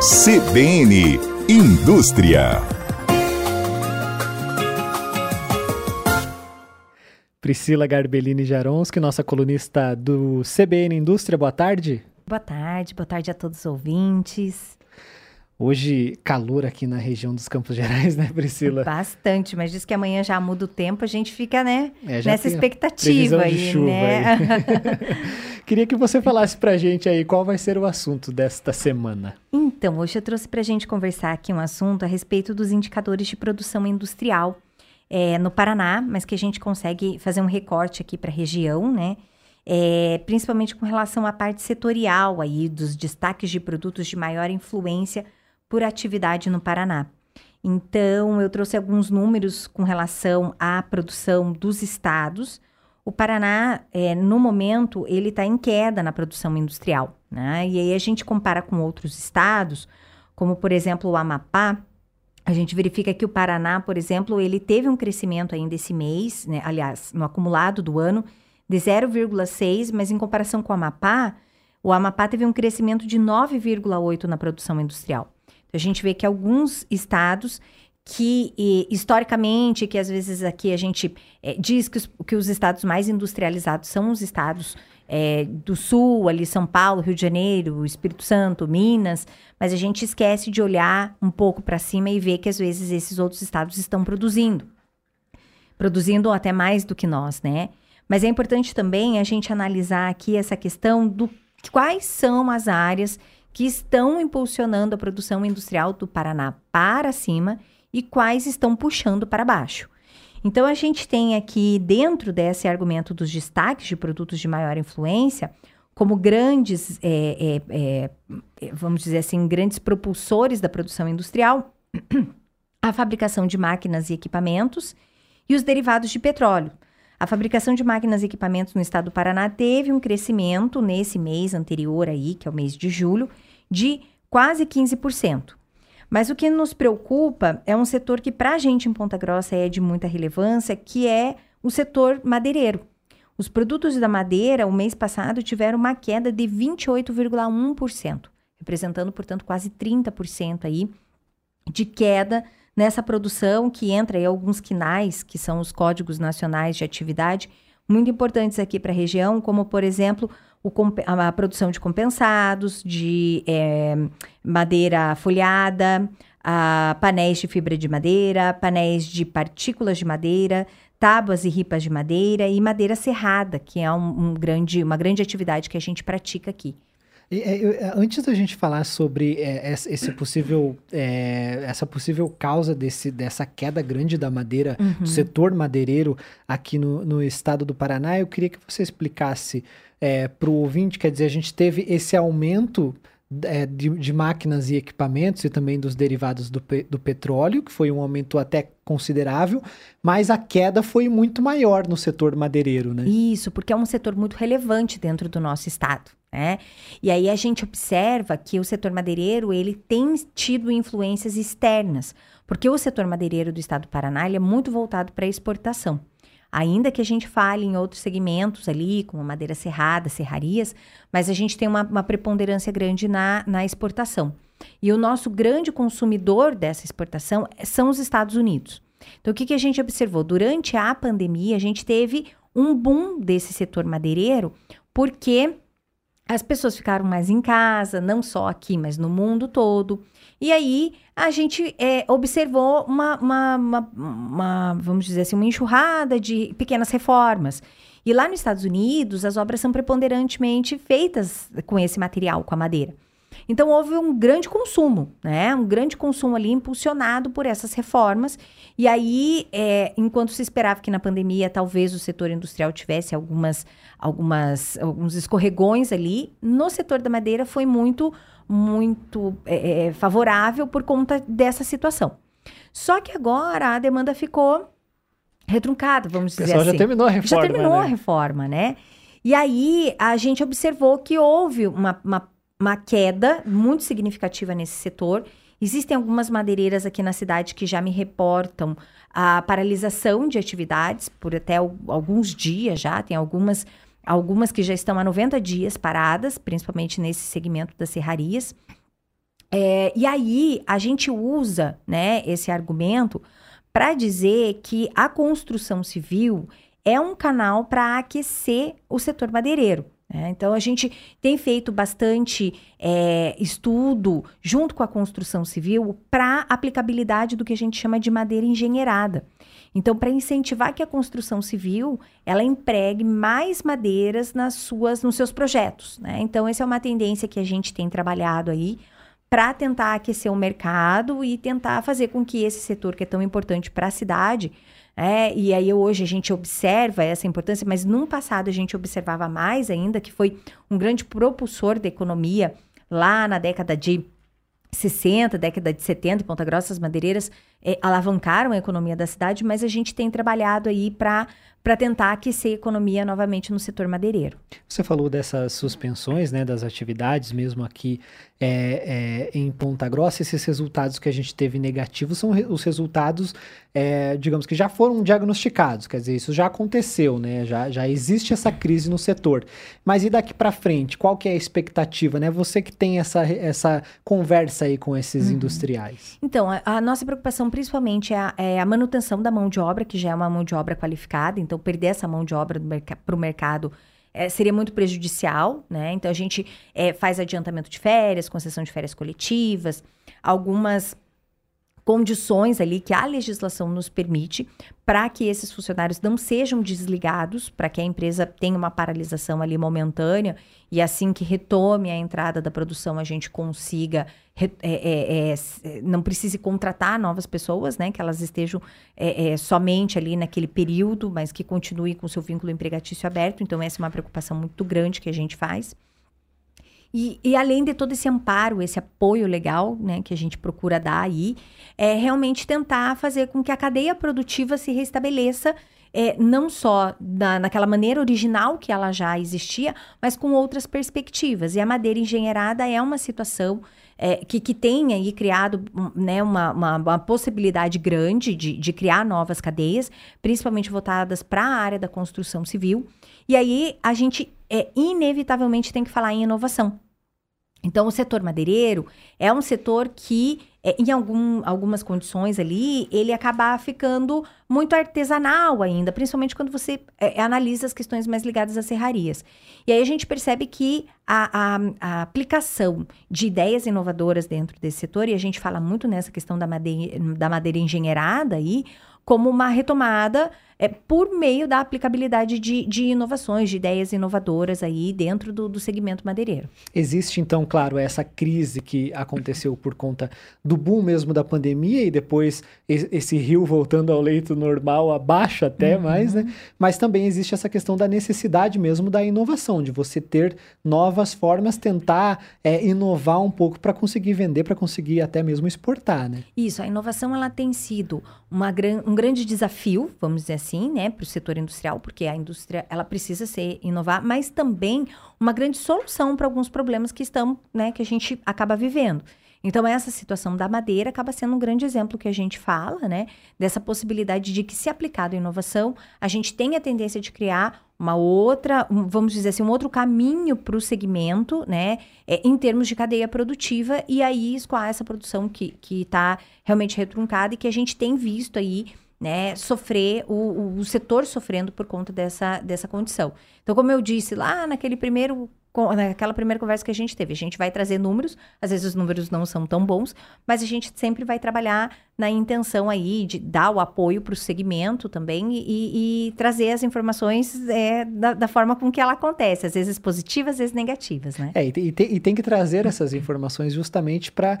CBN Indústria. Priscila Garbellini Jaronski, nossa colunista do CBN Indústria, boa tarde. Boa tarde, boa tarde a todos os ouvintes. Hoje, calor aqui na região dos Campos Gerais, né, Priscila? Bastante, mas diz que amanhã já muda o tempo, a gente fica, né, é, nessa expectativa aí, né? Aí. Queria que você falasse pra gente aí qual vai ser o assunto desta semana. Então, hoje eu trouxe pra gente conversar aqui um assunto a respeito dos indicadores de produção industrial é, no Paraná, mas que a gente consegue fazer um recorte aqui para a região, né? É, principalmente com relação à parte setorial aí dos destaques de produtos de maior influência por atividade no Paraná. Então, eu trouxe alguns números com relação à produção dos estados. O Paraná, é, no momento, ele está em queda na produção industrial. Né? E aí a gente compara com outros estados, como, por exemplo, o Amapá. A gente verifica que o Paraná, por exemplo, ele teve um crescimento ainda esse mês, né? aliás, no acumulado do ano, de 0,6, mas em comparação com o Amapá, o Amapá teve um crescimento de 9,8 na produção industrial. A gente vê que alguns estados que historicamente, que às vezes aqui a gente é, diz que os, que os estados mais industrializados são os estados é, do sul, ali São Paulo, Rio de Janeiro, Espírito Santo, Minas, mas a gente esquece de olhar um pouco para cima e ver que às vezes esses outros estados estão produzindo, produzindo até mais do que nós, né? Mas é importante também a gente analisar aqui essa questão do quais são as áreas que estão impulsionando a produção industrial do Paraná para cima e quais estão puxando para baixo. Então, a gente tem aqui, dentro desse argumento dos destaques de produtos de maior influência, como grandes, é, é, é, vamos dizer assim, grandes propulsores da produção industrial, a fabricação de máquinas e equipamentos e os derivados de petróleo. A fabricação de máquinas e equipamentos no estado do Paraná teve um crescimento nesse mês anterior aí, que é o mês de julho, de quase 15%. Mas o que nos preocupa é um setor que para a gente em Ponta Grossa é de muita relevância, que é o setor madeireiro. Os produtos da madeira, o mês passado, tiveram uma queda de 28,1%, representando, portanto, quase 30% aí de queda nessa produção que entra em alguns quinais, que são os códigos nacionais de atividade, muito importantes aqui para a região, como, por exemplo, o, a produção de compensados, de é, madeira folhada, a painéis de fibra de madeira, painéis de partículas de madeira, tábuas e ripas de madeira e madeira serrada, que é um, um grande, uma grande atividade que a gente pratica aqui. É, é, antes da gente falar sobre é, esse possível, essa possível causa desse, dessa queda grande da madeira, uhum. do setor madeireiro aqui no, no estado do Paraná, eu queria que você explicasse é, para o ouvinte, quer dizer, a gente teve esse aumento é, de, de, máquinas e equipamentos e também dos derivados do, do petróleo, que foi um aumento até considerável, mas a queda foi muito maior no setor madeireiro, né? Isso, porque é um setor muito relevante dentro do nosso estado. Né? E aí a gente observa que o setor madeireiro ele tem tido influências externas, porque o setor madeireiro do estado do Paraná é muito voltado para a exportação. Ainda que a gente fale em outros segmentos ali, como madeira serrada, serrarias, mas a gente tem uma, uma preponderância grande na, na exportação. E o nosso grande consumidor dessa exportação são os Estados Unidos. Então, o que, que a gente observou? Durante a pandemia, a gente teve um boom desse setor madeireiro, porque as pessoas ficaram mais em casa, não só aqui, mas no mundo todo. E aí a gente é, observou uma, uma, uma, uma, vamos dizer assim, uma enxurrada de pequenas reformas. E lá nos Estados Unidos, as obras são preponderantemente feitas com esse material, com a madeira. Então houve um grande consumo, né? Um grande consumo ali impulsionado por essas reformas. E aí, é, enquanto se esperava que na pandemia talvez o setor industrial tivesse algumas, algumas, alguns escorregões ali, no setor da madeira foi muito, muito é, é favorável por conta dessa situação. Só que agora a demanda ficou retruncada, vamos dizer assim. já terminou a reforma. Já terminou né? a reforma, né? E aí a gente observou que houve uma, uma uma queda muito significativa nesse setor. Existem algumas madeireiras aqui na cidade que já me reportam a paralisação de atividades por até alguns dias já. Tem algumas, algumas que já estão há 90 dias paradas, principalmente nesse segmento das serrarias. É, e aí a gente usa né, esse argumento para dizer que a construção civil é um canal para aquecer o setor madeireiro. Né? Então, a gente tem feito bastante é, estudo junto com a construção civil para aplicabilidade do que a gente chama de madeira engenheirada. Então, para incentivar que a construção civil ela empregue mais madeiras nas suas, nos seus projetos. Né? Então, essa é uma tendência que a gente tem trabalhado aí para tentar aquecer o mercado e tentar fazer com que esse setor que é tão importante para a cidade é, e aí hoje a gente observa essa importância, mas no passado a gente observava mais ainda, que foi um grande propulsor da economia lá na década de 60, década de 70, em Ponta Grossa, as madeireiras é, alavancaram a economia da cidade, mas a gente tem trabalhado aí para para tentar aquecer a economia novamente no setor madeireiro. Você falou dessas suspensões, né, das atividades, mesmo aqui é, é, em Ponta Grossa, esses resultados que a gente teve negativos são re os resultados, é, digamos que já foram diagnosticados, quer dizer, isso já aconteceu, né? Já, já existe essa crise no setor. Mas e daqui para frente, qual que é a expectativa, né? Você que tem essa, essa conversa aí com esses uhum. industriais. Então, a, a, nossa preocupação principalmente é a, é a, manutenção da mão de obra, que já é uma mão de obra qualificada, então perder essa mão de obra para o mercado é, seria muito prejudicial, né? Então a gente é, faz adiantamento de férias, concessão de férias coletivas, algumas condições ali que a legislação nos permite para que esses funcionários não sejam desligados, para que a empresa tenha uma paralisação ali momentânea e assim que retome a entrada da produção a gente consiga é, é, é, não precise contratar novas pessoas, né? Que elas estejam é, é, somente ali naquele período, mas que continue com seu vínculo empregatício aberto. Então essa é uma preocupação muito grande que a gente faz. E, e, além de todo esse amparo, esse apoio legal, né, que a gente procura dar aí, é realmente tentar fazer com que a cadeia produtiva se restabeleça, é, não só da, naquela maneira original que ela já existia, mas com outras perspectivas. E a madeira engenheirada é uma situação é, que, que tem aí criado né, uma, uma, uma possibilidade grande de, de criar novas cadeias, principalmente voltadas para a área da construção civil. E aí a gente é, inevitavelmente tem que falar em inovação. Então, o setor madeireiro é um setor que, é, em algum, algumas condições ali, ele acaba ficando muito artesanal ainda, principalmente quando você é, analisa as questões mais ligadas às serrarias. E aí a gente percebe que a, a, a, aplicação de ideias inovadoras dentro desse setor, e a gente fala muito nessa questão da madeira, da madeira engenheirada aí, como uma retomada é, por meio da aplicabilidade de, de inovações, de ideias inovadoras aí dentro do, do segmento madeireiro. Existe, então, claro, essa crise que aconteceu por conta do boom mesmo da pandemia e depois esse rio voltando ao leito normal, abaixo até uhum. mais, né? Mas também existe essa questão da necessidade mesmo da inovação, de você ter novas formas, tentar é, inovar um pouco para conseguir vender, para conseguir até mesmo exportar, né? Isso, a inovação ela tem sido uma um grande desafio, vamos dizer assim, né, para o setor industrial, porque a indústria ela precisa ser inovar, mas também uma grande solução para alguns problemas que estão, né, que a gente acaba vivendo. Então, essa situação da madeira acaba sendo um grande exemplo que a gente fala, né? Dessa possibilidade de que, se aplicado a inovação, a gente tem a tendência de criar uma outra, um, vamos dizer assim, um outro caminho para o segmento, né? É, em termos de cadeia produtiva, e aí escoar essa produção que está realmente retruncada e que a gente tem visto aí né, sofrer, o, o, setor sofrendo por conta dessa, dessa condição. Então, como eu disse lá naquele primeiro naquela primeira conversa que a gente teve. A gente vai trazer números, às vezes os números não são tão bons, mas a gente sempre vai trabalhar na intenção aí de dar o apoio para o segmento também e, e, trazer as informações é, da, da, forma com que ela acontece, às vezes positivas, às vezes negativas, né? É, e, e, tem, e tem que trazer essas informações justamente para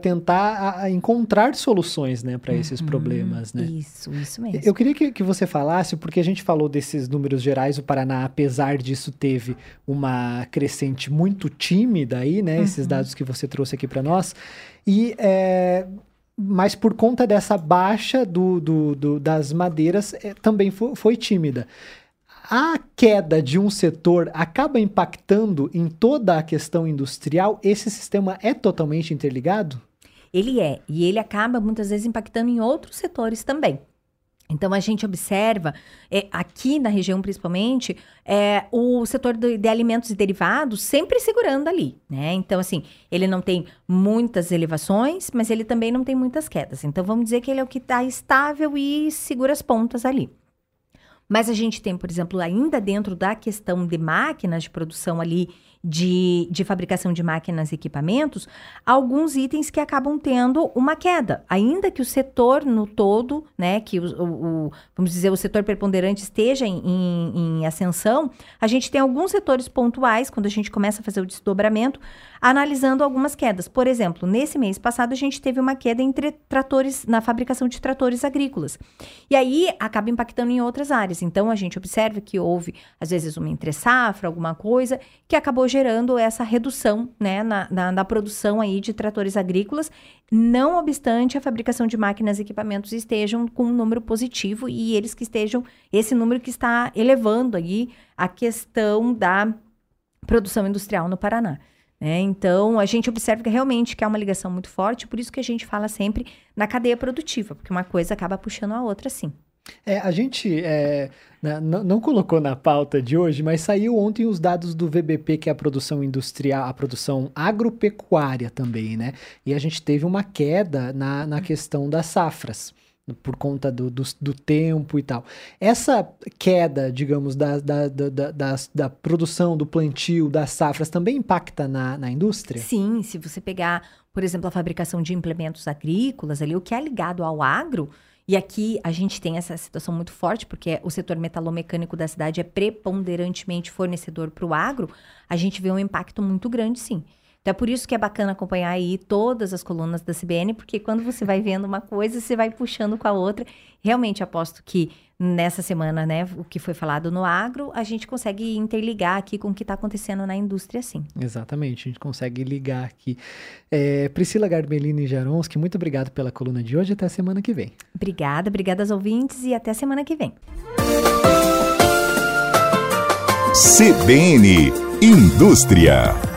tentar a, a encontrar soluções, né, para esses uhum, problemas, né? Isso, isso mesmo. Eu queria que, que você falasse, porque a gente falou desses números gerais, o Paraná, apesar disso, teve uma crescente muito tímida aí, né, uhum. esses dados que você trouxe aqui para nós, e é, mas por conta dessa baixa do, do, do das madeiras, é, também foi, foi tímida. A queda de um setor acaba impactando em toda a questão industrial? Esse sistema é totalmente interligado? Ele é, e ele acaba muitas vezes impactando em outros setores também. Então, a gente observa, é, aqui na região principalmente, é, o setor de, de, alimentos e derivados sempre segurando ali, né? Então, assim, ele não tem muitas elevações, mas ele também não tem muitas quedas. Então, vamos dizer que ele é o que está estável e segura as pontas ali. Mas a gente tem, por exemplo, ainda dentro da questão de máquinas de produção ali de, de fabricação de máquinas e equipamentos, alguns itens que acabam tendo uma queda, ainda que o setor no todo, né, que o, o, o vamos dizer, o setor preponderante esteja em, em, em, ascensão, a gente tem alguns setores pontuais, quando a gente começa a fazer o desdobramento, analisando algumas quedas. Por exemplo, nesse mês passado a gente teve uma queda entre tratores, na fabricação de tratores agrícolas. E aí acaba impactando em outras áreas. Então a gente observa que houve, às vezes, uma entre safra, alguma coisa, que acabou gerando essa redução né, na, na, na, produção aí de tratores agrícolas, não obstante a fabricação de máquinas e equipamentos estejam com um número positivo e eles que estejam, esse número que está elevando aí a questão da produção industrial no Paraná. Né? Então, a gente observa que realmente que há uma ligação muito forte, por isso que a gente fala sempre na cadeia produtiva, porque uma coisa acaba puxando a outra, sim. É, a gente é, né, não colocou na pauta de hoje, mas saiu ontem os dados do VBP, que é a produção industrial, a produção agropecuária também, né? E a gente teve uma queda na, na questão das safras por conta do, do, do, tempo e tal. Essa queda, digamos, da, da, da, da, da produção, do plantio, das safras, também impacta na, na indústria? Sim, se você pegar, por exemplo, a fabricação de implementos agrícolas, ali, o que é ligado ao agro, e aqui a gente tem essa situação muito forte, porque o setor metalomecânico da cidade é preponderantemente fornecedor para o agro, a gente vê um impacto muito grande, sim. Então é por isso que é bacana acompanhar aí todas as colunas da CBN, porque quando você vai vendo uma coisa, você vai puxando com a outra. Realmente aposto que nessa semana, né, o que foi falado no agro, a gente consegue interligar aqui com o que está acontecendo na indústria, sim. Exatamente, a gente consegue ligar aqui. É, Priscila Garbellini Jaronski, muito obrigado pela coluna de hoje. Até a semana que vem. Obrigada, obrigada aos ouvintes e até a semana que vem. CBN Indústria.